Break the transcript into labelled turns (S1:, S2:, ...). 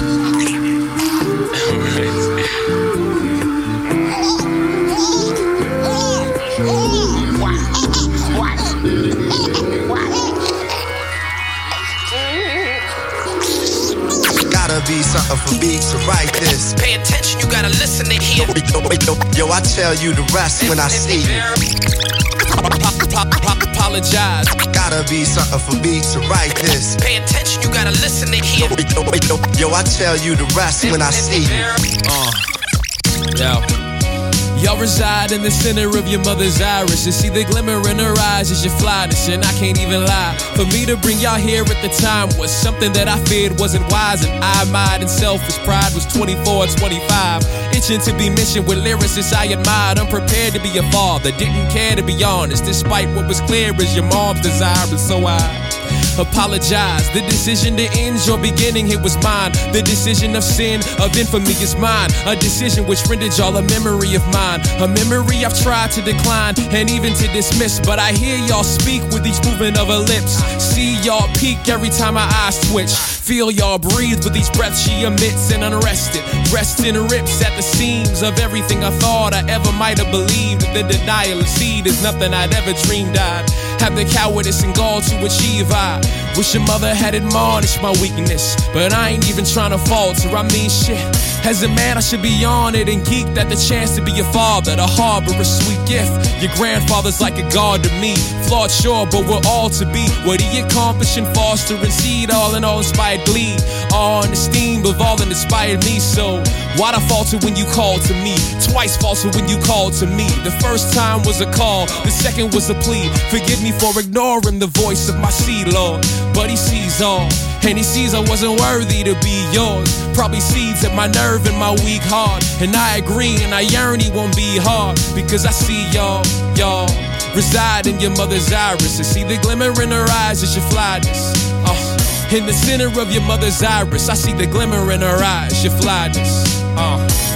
S1: Gotta be something for me to write this.
S2: Pay attention, you gotta listen to hear.
S1: Yo, yo, yo, I tell you the rest when I see you.
S2: Apologize.
S1: Gotta be something for me to write this.
S2: Pay attention, you gotta listen to hear.
S1: Yo, yo, yo, I tell you the rest when I see you.
S2: Uh, yo. Y'all reside in the center of your mother's iris and see the glimmer in her eyes as your flyness. And I can't even lie. For me to bring y'all here at the time was something that I feared wasn't wise. And I, mind, and selfish pride was 24, 25. Itching to be mentioned with lyricists I admired. Unprepared to be a father, didn't care to be honest. Despite what was clear as your mom's desire. And so I apologize. The decision to end your beginning, it was mine. The decision of sin, of infamy is mine. A decision which rendered y'all a memory of mine. A memory I've tried to decline and even to dismiss. But I hear y'all speak with each movement of her lips. See y'all peek every time my eyes twitch. Feel y'all breathe with each breath she emits and unrested. Resting rips at the seams of everything I thought I ever might have believed. The denial of seed is nothing I'd ever dreamed I'd have the cowardice and gall to achieve. I wish your mother had admonished my weakness, but I ain't even trying to falter. I mean, shit. As a man, I should be on it and geeked at the chance to be your father, to harbor a sweet gift. Your grandfather's like a god to me. Flawed, sure, but we're all to be. What he accomplished in foster and seed, all in all inspired glee. All in esteem of all that inspired me. So, why'd I falter when you called to me? Twice falter when you called to me. The first time was a call, the second was a plea. Forgive me for ignoring the voice of my seed, Lord. But he sees all, and he sees I wasn't worthy to be yours. Probably seeds at my nerve and my weak heart. And I agree, and I yearn he won't be hard. Because I see y'all, y'all reside in your mother's iris. And see the glimmer in her eyes as your flyness. Uh, in the center of your mother's iris, I see the glimmer in her eyes, your flyness. Uh.